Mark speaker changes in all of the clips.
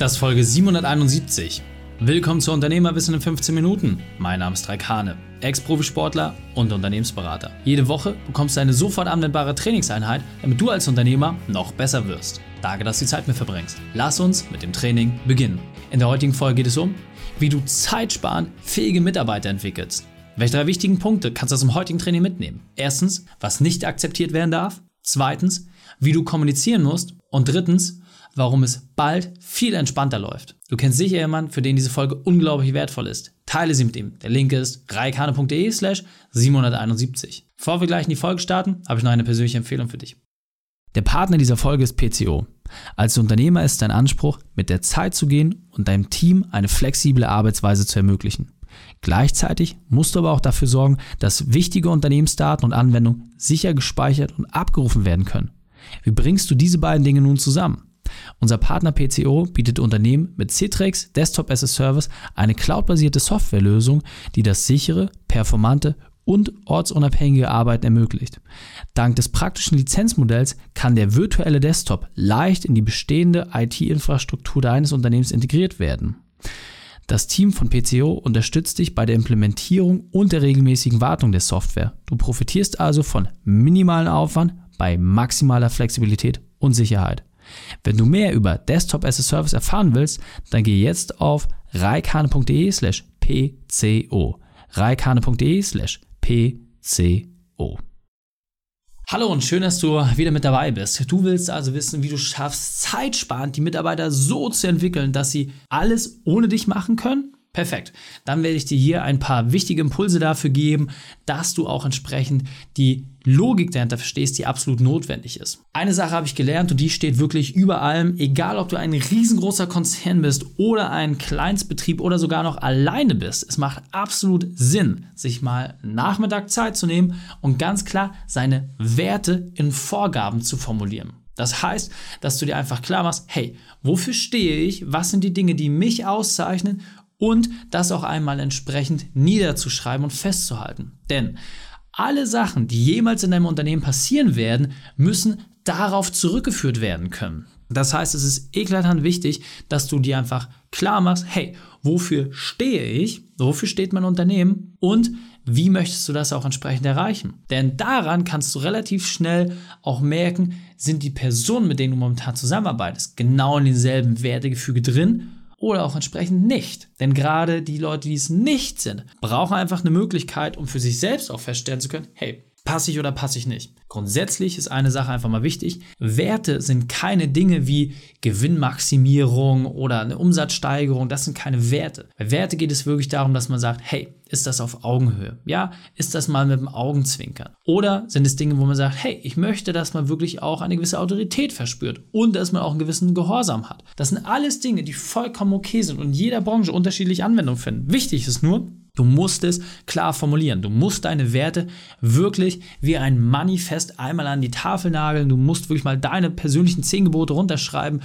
Speaker 1: Das ist Folge 771. Willkommen zu Unternehmerwissen in 15 Minuten. Mein Name ist Raik Hane, Ex-Profisportler und Unternehmensberater. Jede Woche bekommst du eine sofort anwendbare Trainingseinheit, damit du als Unternehmer noch besser wirst. Danke, dass du die Zeit mit verbringst. Lass uns mit dem Training beginnen. In der heutigen Folge geht es um, wie du zeitsparend fähige Mitarbeiter entwickelst. Welche drei wichtigen Punkte kannst du aus dem heutigen Training mitnehmen? Erstens, was nicht akzeptiert werden darf. Zweitens, wie du kommunizieren musst. Und drittens, warum es bald viel entspannter läuft. Du kennst sicher jemanden, für den diese Folge unglaublich wertvoll ist. Teile sie mit ihm. Der Link ist reikane.de slash 771. Bevor wir gleich in die Folge starten, habe ich noch eine persönliche Empfehlung für dich. Der Partner dieser Folge ist PCO. Als Unternehmer ist dein Anspruch, mit der Zeit zu gehen und deinem Team eine flexible Arbeitsweise zu ermöglichen. Gleichzeitig musst du aber auch dafür sorgen, dass wichtige Unternehmensdaten und Anwendungen sicher gespeichert und abgerufen werden können. Wie bringst du diese beiden Dinge nun zusammen? Unser Partner PCO bietet Unternehmen mit Citrix Desktop as a Service eine cloudbasierte Softwarelösung, die das sichere, performante und ortsunabhängige Arbeiten ermöglicht. Dank des praktischen Lizenzmodells kann der virtuelle Desktop leicht in die bestehende IT-Infrastruktur deines Unternehmens integriert werden. Das Team von PCO unterstützt dich bei der Implementierung und der regelmäßigen Wartung der Software. Du profitierst also von minimalen Aufwand bei maximaler Flexibilität und Sicherheit. Wenn du mehr über Desktop as a Service erfahren willst, dann geh jetzt auf reikane.de slash pco. reikane.de slash pco. Hallo und schön, dass du wieder mit dabei bist. Du willst also wissen, wie du schaffst, zeitsparend die Mitarbeiter so zu entwickeln, dass sie alles ohne dich machen können? Perfekt. Dann werde ich dir hier ein paar wichtige Impulse dafür geben, dass du auch entsprechend die Logik dahinter verstehst, die absolut notwendig ist. Eine Sache habe ich gelernt und die steht wirklich über allem, egal ob du ein riesengroßer Konzern bist oder ein Kleinstbetrieb oder sogar noch alleine bist. Es macht absolut Sinn, sich mal Nachmittag Zeit zu nehmen und ganz klar seine Werte in Vorgaben zu formulieren. Das heißt, dass du dir einfach klar machst, hey, wofür stehe ich? Was sind die Dinge, die mich auszeichnen? Und das auch einmal entsprechend niederzuschreiben und festzuhalten. Denn alle Sachen, die jemals in deinem Unternehmen passieren werden, müssen darauf zurückgeführt werden können. Das heißt, es ist eklatant wichtig, dass du dir einfach klar machst, hey, wofür stehe ich? Wofür steht mein Unternehmen? Und wie möchtest du das auch entsprechend erreichen? Denn daran kannst du relativ schnell auch merken, sind die Personen, mit denen du momentan zusammenarbeitest, genau in denselben Wertegefüge drin oder auch entsprechend nicht. Denn gerade die Leute, die es nicht sind, brauchen einfach eine Möglichkeit, um für sich selbst auch feststellen zu können, hey, passe ich oder passe ich nicht. Grundsätzlich ist eine Sache einfach mal wichtig. Werte sind keine Dinge wie Gewinnmaximierung oder eine Umsatzsteigerung. Das sind keine Werte. Bei Werte geht es wirklich darum, dass man sagt, hey, ist das auf Augenhöhe? Ja, ist das mal mit dem Augenzwinkern? Oder sind es Dinge, wo man sagt, hey, ich möchte, dass man wirklich auch eine gewisse Autorität verspürt und dass man auch einen gewissen Gehorsam hat. Das sind alles Dinge, die vollkommen okay sind und in jeder Branche unterschiedliche Anwendung finden. Wichtig ist nur, Du musst es klar formulieren. Du musst deine Werte wirklich wie ein Manifest einmal an die Tafel nageln. Du musst wirklich mal deine persönlichen zehn Gebote runterschreiben,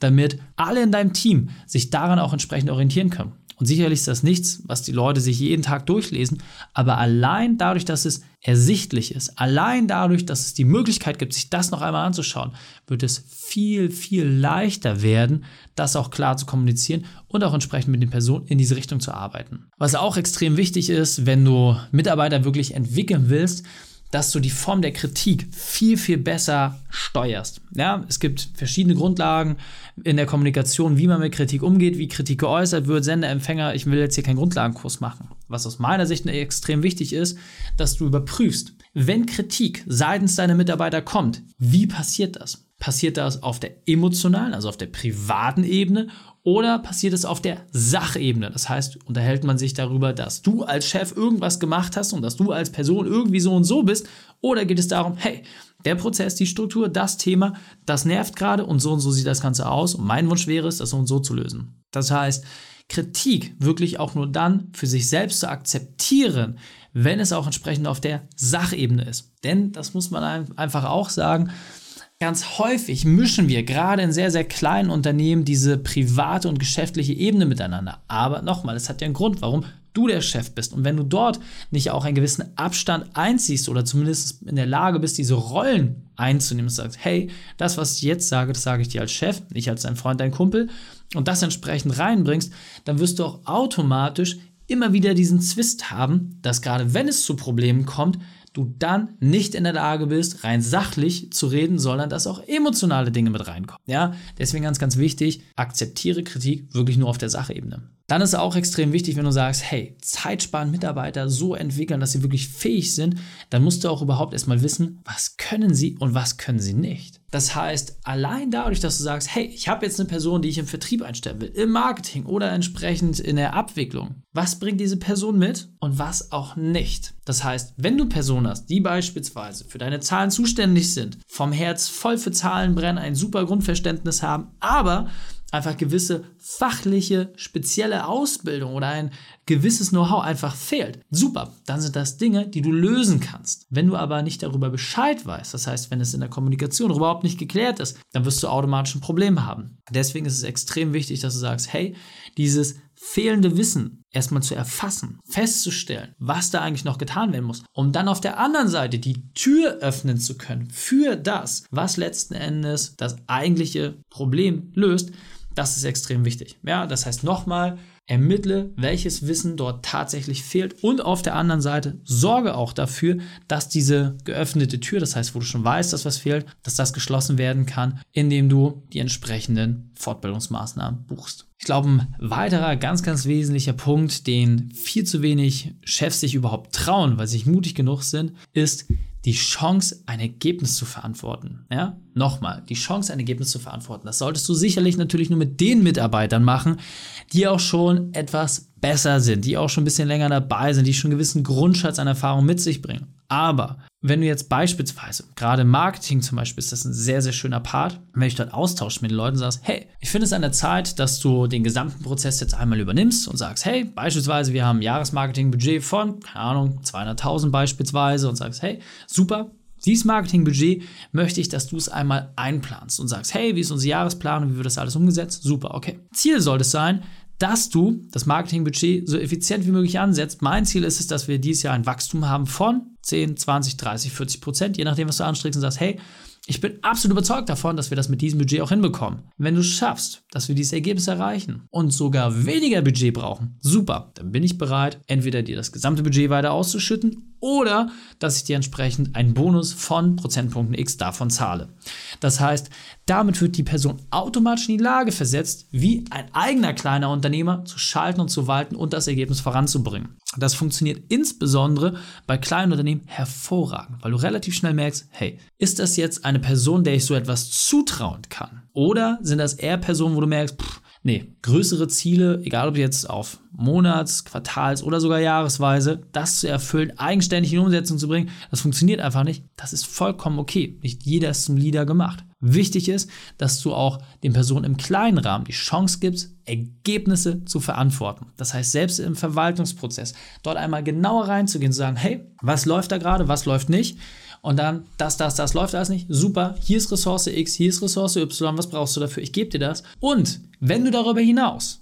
Speaker 1: damit alle in deinem Team sich daran auch entsprechend orientieren können. Und sicherlich ist das nichts, was die Leute sich jeden Tag durchlesen, aber allein dadurch, dass es ersichtlich ist, allein dadurch, dass es die Möglichkeit gibt, sich das noch einmal anzuschauen, wird es viel, viel leichter werden, das auch klar zu kommunizieren und auch entsprechend mit den Personen in diese Richtung zu arbeiten. Was auch extrem wichtig ist, wenn du Mitarbeiter wirklich entwickeln willst, dass du die Form der Kritik viel, viel besser steuerst. Ja, es gibt verschiedene Grundlagen in der Kommunikation, wie man mit Kritik umgeht, wie Kritik geäußert wird, Sender, Empfänger. Ich will jetzt hier keinen Grundlagenkurs machen. Was aus meiner Sicht extrem wichtig ist, dass du überprüfst, wenn Kritik seitens deiner Mitarbeiter kommt, wie passiert das? Passiert das auf der emotionalen, also auf der privaten Ebene oder passiert es auf der Sachebene? Das heißt, unterhält man sich darüber, dass du als Chef irgendwas gemacht hast und dass du als Person irgendwie so und so bist? Oder geht es darum, hey, der Prozess, die Struktur, das Thema, das nervt gerade und so und so sieht das Ganze aus und mein Wunsch wäre es, das so und so zu lösen. Das heißt, Kritik wirklich auch nur dann für sich selbst zu akzeptieren, wenn es auch entsprechend auf der Sachebene ist. Denn, das muss man einfach auch sagen, Ganz häufig mischen wir gerade in sehr, sehr kleinen Unternehmen diese private und geschäftliche Ebene miteinander. Aber nochmal, es hat ja einen Grund, warum du der Chef bist und wenn du dort nicht auch einen gewissen Abstand einziehst oder zumindest in der Lage bist, diese Rollen einzunehmen und sagst, hey, das, was ich jetzt sage, das sage ich dir als Chef, nicht als dein Freund, dein Kumpel und das entsprechend reinbringst, dann wirst du auch automatisch immer wieder diesen Zwist haben, dass gerade wenn es zu Problemen kommt, du dann nicht in der Lage bist, rein sachlich zu reden, sondern dass auch emotionale Dinge mit reinkommen. Ja, deswegen ganz, ganz wichtig, akzeptiere Kritik wirklich nur auf der Sachebene. Dann ist auch extrem wichtig, wenn du sagst, hey, zeitsparen Mitarbeiter so entwickeln, dass sie wirklich fähig sind, dann musst du auch überhaupt erstmal wissen, was können sie und was können sie nicht. Das heißt, allein dadurch, dass du sagst, hey, ich habe jetzt eine Person, die ich im Vertrieb einstellen will, im Marketing oder entsprechend in der Abwicklung, was bringt diese Person mit und was auch nicht. Das heißt, wenn du Personen hast, die beispielsweise für deine Zahlen zuständig sind, vom Herz voll für Zahlen brennen, ein super Grundverständnis haben, aber einfach gewisse fachliche, spezielle Ausbildung oder ein gewisses Know-how einfach fehlt. Super, dann sind das Dinge, die du lösen kannst. Wenn du aber nicht darüber Bescheid weißt, das heißt, wenn es in der Kommunikation überhaupt nicht geklärt ist, dann wirst du automatisch ein Problem haben. Deswegen ist es extrem wichtig, dass du sagst, hey, dieses fehlende Wissen erstmal zu erfassen, festzustellen, was da eigentlich noch getan werden muss, um dann auf der anderen Seite die Tür öffnen zu können für das, was letzten Endes das eigentliche Problem löst, das ist extrem wichtig. Ja, das heißt nochmal, ermittle, welches Wissen dort tatsächlich fehlt und auf der anderen Seite sorge auch dafür, dass diese geöffnete Tür, das heißt, wo du schon weißt, dass was fehlt, dass das geschlossen werden kann, indem du die entsprechenden Fortbildungsmaßnahmen buchst. Ich glaube, ein weiterer ganz, ganz wesentlicher Punkt, den viel zu wenig Chefs sich überhaupt trauen, weil sie nicht mutig genug sind, ist die Chance, ein Ergebnis zu verantworten. Ja? Nochmal, die Chance, ein Ergebnis zu verantworten. Das solltest du sicherlich natürlich nur mit den Mitarbeitern machen, die auch schon etwas besser sind, die auch schon ein bisschen länger dabei sind, die schon einen gewissen Grundschatz an Erfahrung mit sich bringen. Aber wenn du jetzt beispielsweise, gerade Marketing zum Beispiel, ist das ein sehr, sehr schöner Part, wenn ich dort austausche mit den Leuten sagst, hey, ich finde es an der Zeit, dass du den gesamten Prozess jetzt einmal übernimmst und sagst, hey, beispielsweise, wir haben ein Jahresmarketingbudget von, keine Ahnung, 200.000 beispielsweise und sagst, hey, super, dieses Marketingbudget möchte ich, dass du es einmal einplanst und sagst, hey, wie ist unsere Jahresplanung, wie wird das alles umgesetzt? Super, okay. Ziel sollte es sein, dass du das Marketingbudget so effizient wie möglich ansetzt. Mein Ziel ist es, dass wir dieses Jahr ein Wachstum haben von 10, 20, 30, 40 Prozent, je nachdem, was du anstrebst und sagst, hey, ich bin absolut überzeugt davon, dass wir das mit diesem Budget auch hinbekommen. Wenn du schaffst, dass wir dieses Ergebnis erreichen und sogar weniger Budget brauchen, super, dann bin ich bereit, entweder dir das gesamte Budget weiter auszuschütten oder dass ich dir entsprechend einen Bonus von Prozentpunkten X davon zahle. Das heißt, damit wird die Person automatisch in die Lage versetzt, wie ein eigener kleiner Unternehmer zu schalten und zu walten und das Ergebnis voranzubringen. Das funktioniert insbesondere bei kleinen Unternehmen hervorragend, weil du relativ schnell merkst, hey, ist das jetzt eine Person, der ich so etwas zutrauen kann? Oder sind das eher Personen, wo du merkst, pff, nee, größere Ziele, egal ob jetzt auf Monats-, Quartals- oder sogar Jahresweise, das zu erfüllen, eigenständig in Umsetzung zu bringen, das funktioniert einfach nicht. Das ist vollkommen okay. Nicht jeder ist zum Leader gemacht. Wichtig ist, dass du auch den Personen im kleinen Rahmen die Chance gibst, Ergebnisse zu verantworten. Das heißt, selbst im Verwaltungsprozess dort einmal genauer reinzugehen, zu sagen, hey, was läuft da gerade, was läuft nicht? Und dann, das, das, das läuft alles nicht. Super, hier ist Ressource X, hier ist Ressource Y, was brauchst du dafür? Ich gebe dir das. Und wenn du darüber hinaus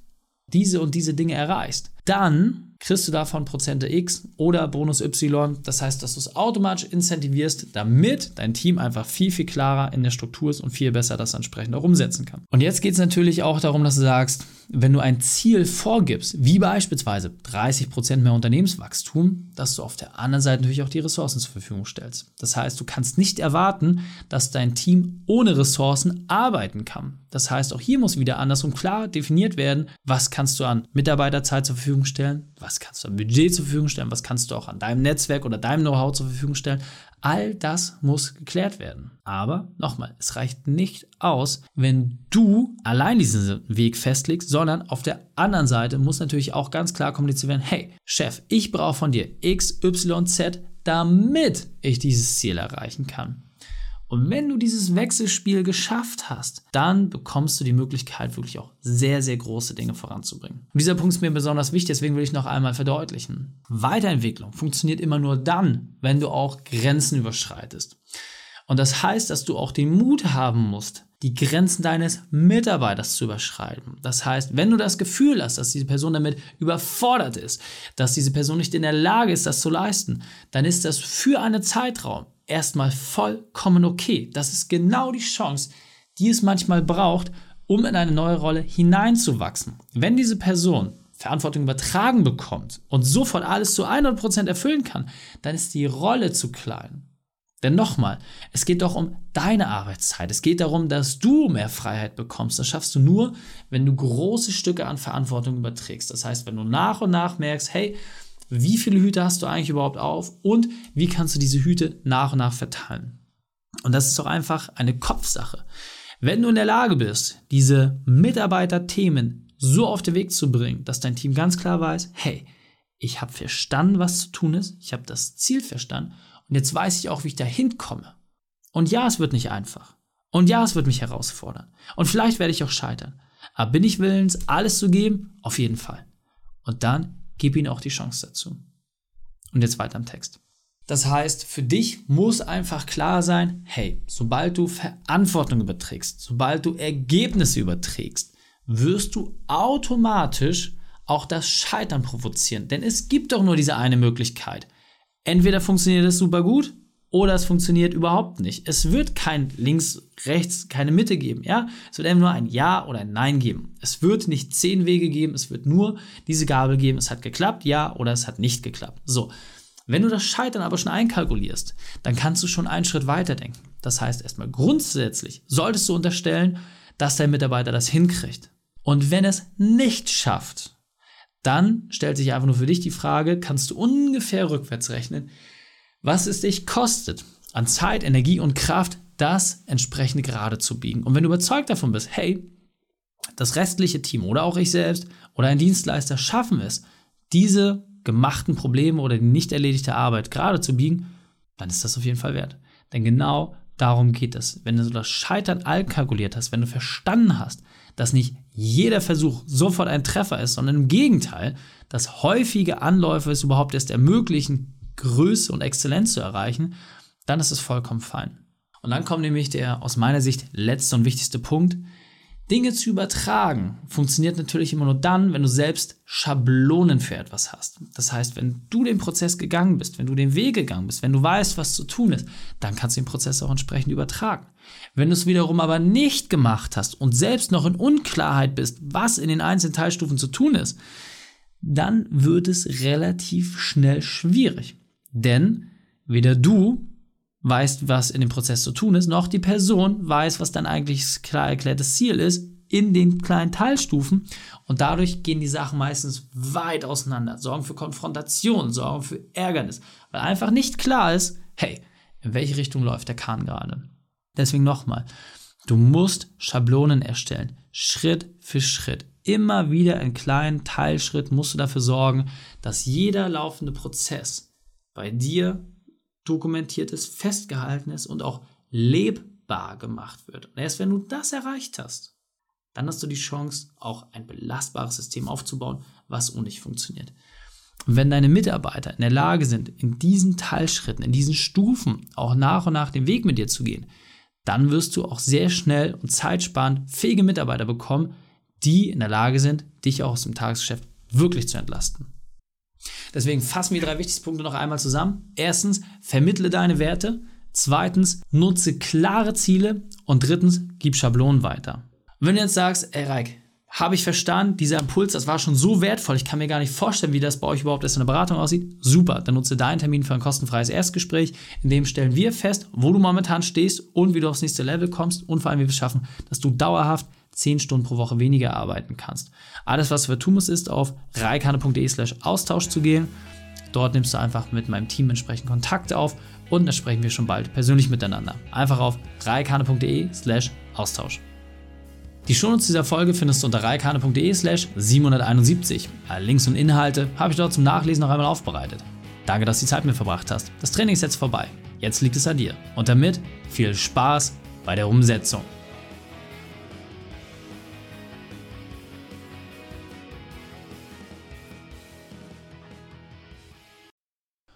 Speaker 1: diese und diese Dinge erreichst, dann kriegst du davon Prozente X oder Bonus Y. Das heißt, dass du es automatisch incentivierst, damit dein Team einfach viel, viel klarer in der Struktur ist und viel besser das entsprechend auch umsetzen kann. Und jetzt geht es natürlich auch darum, dass du sagst, wenn du ein Ziel vorgibst, wie beispielsweise 30% mehr Unternehmenswachstum, dass du auf der anderen Seite natürlich auch die Ressourcen zur Verfügung stellst. Das heißt, du kannst nicht erwarten, dass dein Team ohne Ressourcen arbeiten kann. Das heißt, auch hier muss wieder andersrum klar definiert werden, was kannst du an Mitarbeiterzeit zur Verfügung stellen, was kannst du an Budget zur Verfügung stellen, was kannst du auch an deinem Netzwerk oder deinem Know-how zur Verfügung stellen. All das muss geklärt werden. Aber nochmal, es reicht nicht aus, wenn du allein diesen Weg festlegst, sondern auf der anderen Seite muss natürlich auch ganz klar kommuniziert werden, hey Chef, ich brauche von dir X, Y, Z, damit ich dieses Ziel erreichen kann. Und wenn du dieses Wechselspiel geschafft hast, dann bekommst du die Möglichkeit, wirklich auch sehr, sehr große Dinge voranzubringen. Und dieser Punkt ist mir besonders wichtig, deswegen will ich noch einmal verdeutlichen. Weiterentwicklung funktioniert immer nur dann, wenn du auch Grenzen überschreitest. Und das heißt, dass du auch den Mut haben musst, die Grenzen deines Mitarbeiters zu überschreiten. Das heißt, wenn du das Gefühl hast, dass diese Person damit überfordert ist, dass diese Person nicht in der Lage ist, das zu leisten, dann ist das für einen Zeitraum erstmal vollkommen okay. Das ist genau die Chance, die es manchmal braucht, um in eine neue Rolle hineinzuwachsen. Wenn diese Person Verantwortung übertragen bekommt und sofort alles zu 100% erfüllen kann, dann ist die Rolle zu klein. Denn nochmal, es geht doch um deine Arbeitszeit. Es geht darum, dass du mehr Freiheit bekommst. Das schaffst du nur, wenn du große Stücke an Verantwortung überträgst. Das heißt, wenn du nach und nach merkst, hey, wie viele Hüte hast du eigentlich überhaupt auf und wie kannst du diese Hüte nach und nach verteilen. Und das ist doch einfach eine Kopfsache. Wenn du in der Lage bist, diese Mitarbeiterthemen so auf den Weg zu bringen, dass dein Team ganz klar weiß, hey, ich habe verstanden, was zu tun ist, ich habe das Ziel verstanden und jetzt weiß ich auch, wie ich da hinkomme. Und ja, es wird nicht einfach. Und ja, es wird mich herausfordern. Und vielleicht werde ich auch scheitern. Aber bin ich willens, alles zu geben? Auf jeden Fall. Und dann gib ihnen auch die Chance dazu. Und jetzt weiter im Text. Das heißt, für dich muss einfach klar sein, hey, sobald du Verantwortung überträgst, sobald du Ergebnisse überträgst, wirst du automatisch auch das Scheitern provozieren. Denn es gibt doch nur diese eine Möglichkeit. Entweder funktioniert es super gut oder es funktioniert überhaupt nicht. Es wird kein links, rechts, keine Mitte geben. Ja? Es wird einfach nur ein Ja oder ein Nein geben. Es wird nicht zehn Wege geben, es wird nur diese Gabel geben. Es hat geklappt, ja oder es hat nicht geklappt. So. Wenn du das Scheitern aber schon einkalkulierst, dann kannst du schon einen Schritt weiter denken. Das heißt, erstmal grundsätzlich solltest du unterstellen, dass dein Mitarbeiter das hinkriegt. Und wenn es nicht schafft, dann stellt sich einfach nur für dich die Frage, kannst du ungefähr rückwärts rechnen, was es dich kostet, an Zeit, Energie und Kraft das entsprechend gerade zu biegen. Und wenn du überzeugt davon bist, hey, das restliche Team oder auch ich selbst oder ein Dienstleister schaffen es, diese gemachten Probleme oder die nicht erledigte Arbeit gerade zu biegen, dann ist das auf jeden Fall wert. Denn genau darum geht es. Wenn du das Scheitern allkalkuliert hast, wenn du verstanden hast, dass nicht jeder Versuch sofort ein Treffer ist, sondern im Gegenteil, dass häufige Anläufe es überhaupt erst ermöglichen, Größe und Exzellenz zu erreichen, dann ist es vollkommen fein. Und dann kommt nämlich der aus meiner Sicht letzte und wichtigste Punkt. Dinge zu übertragen funktioniert natürlich immer nur dann, wenn du selbst Schablonen für etwas hast. Das heißt, wenn du den Prozess gegangen bist, wenn du den Weg gegangen bist, wenn du weißt, was zu tun ist, dann kannst du den Prozess auch entsprechend übertragen. Wenn du es wiederum aber nicht gemacht hast und selbst noch in Unklarheit bist, was in den einzelnen Teilstufen zu tun ist, dann wird es relativ schnell schwierig. Denn weder du weißt, was in dem Prozess zu tun ist, noch die Person weiß, was dein eigentlich klar erklärtes Ziel ist in den kleinen Teilstufen. Und dadurch gehen die Sachen meistens weit auseinander, sorgen für Konfrontation, sorgen für Ärgernis, weil einfach nicht klar ist, hey, in welche Richtung läuft der Kahn gerade. Deswegen nochmal, du musst Schablonen erstellen, Schritt für Schritt. Immer wieder in kleinen Teilschritt musst du dafür sorgen, dass jeder laufende Prozess bei dir dokumentiert ist, festgehalten ist und auch lebbar gemacht wird. Und erst wenn du das erreicht hast, dann hast du die Chance, auch ein belastbares System aufzubauen, was ohne dich funktioniert. Und wenn deine Mitarbeiter in der Lage sind, in diesen Teilschritten, in diesen Stufen auch nach und nach den Weg mit dir zu gehen, dann wirst du auch sehr schnell und zeitsparend fähige Mitarbeiter bekommen, die in der Lage sind, dich auch aus dem Tagesgeschäft wirklich zu entlasten. Deswegen fassen wir die drei wichtigsten Punkte noch einmal zusammen. Erstens, vermittle deine Werte. Zweitens, nutze klare Ziele. Und drittens, gib Schablonen weiter. Wenn du jetzt sagst, ey Reik, habe ich verstanden, dieser Impuls, das war schon so wertvoll, ich kann mir gar nicht vorstellen, wie das bei euch überhaupt erst in der Beratung aussieht. Super, dann nutze deinen Termin für ein kostenfreies Erstgespräch. In dem stellen wir fest, wo du momentan stehst und wie du aufs nächste Level kommst und vor allem, wie wir es schaffen, dass du dauerhaft 10 Stunden pro Woche weniger arbeiten kannst. Alles, was du tun musst, ist auf reikane.de slash Austausch zu gehen. Dort nimmst du einfach mit meinem Team entsprechend Kontakt auf und dann sprechen wir schon bald persönlich miteinander. Einfach auf reikane.de slash Austausch. Die Shownotes dieser Folge findest du unter reikane.de slash 771. Alle Links und Inhalte habe ich dort zum Nachlesen noch einmal aufbereitet. Danke, dass du die Zeit mit verbracht hast. Das Training ist jetzt vorbei. Jetzt liegt es an dir. Und damit viel Spaß bei der Umsetzung.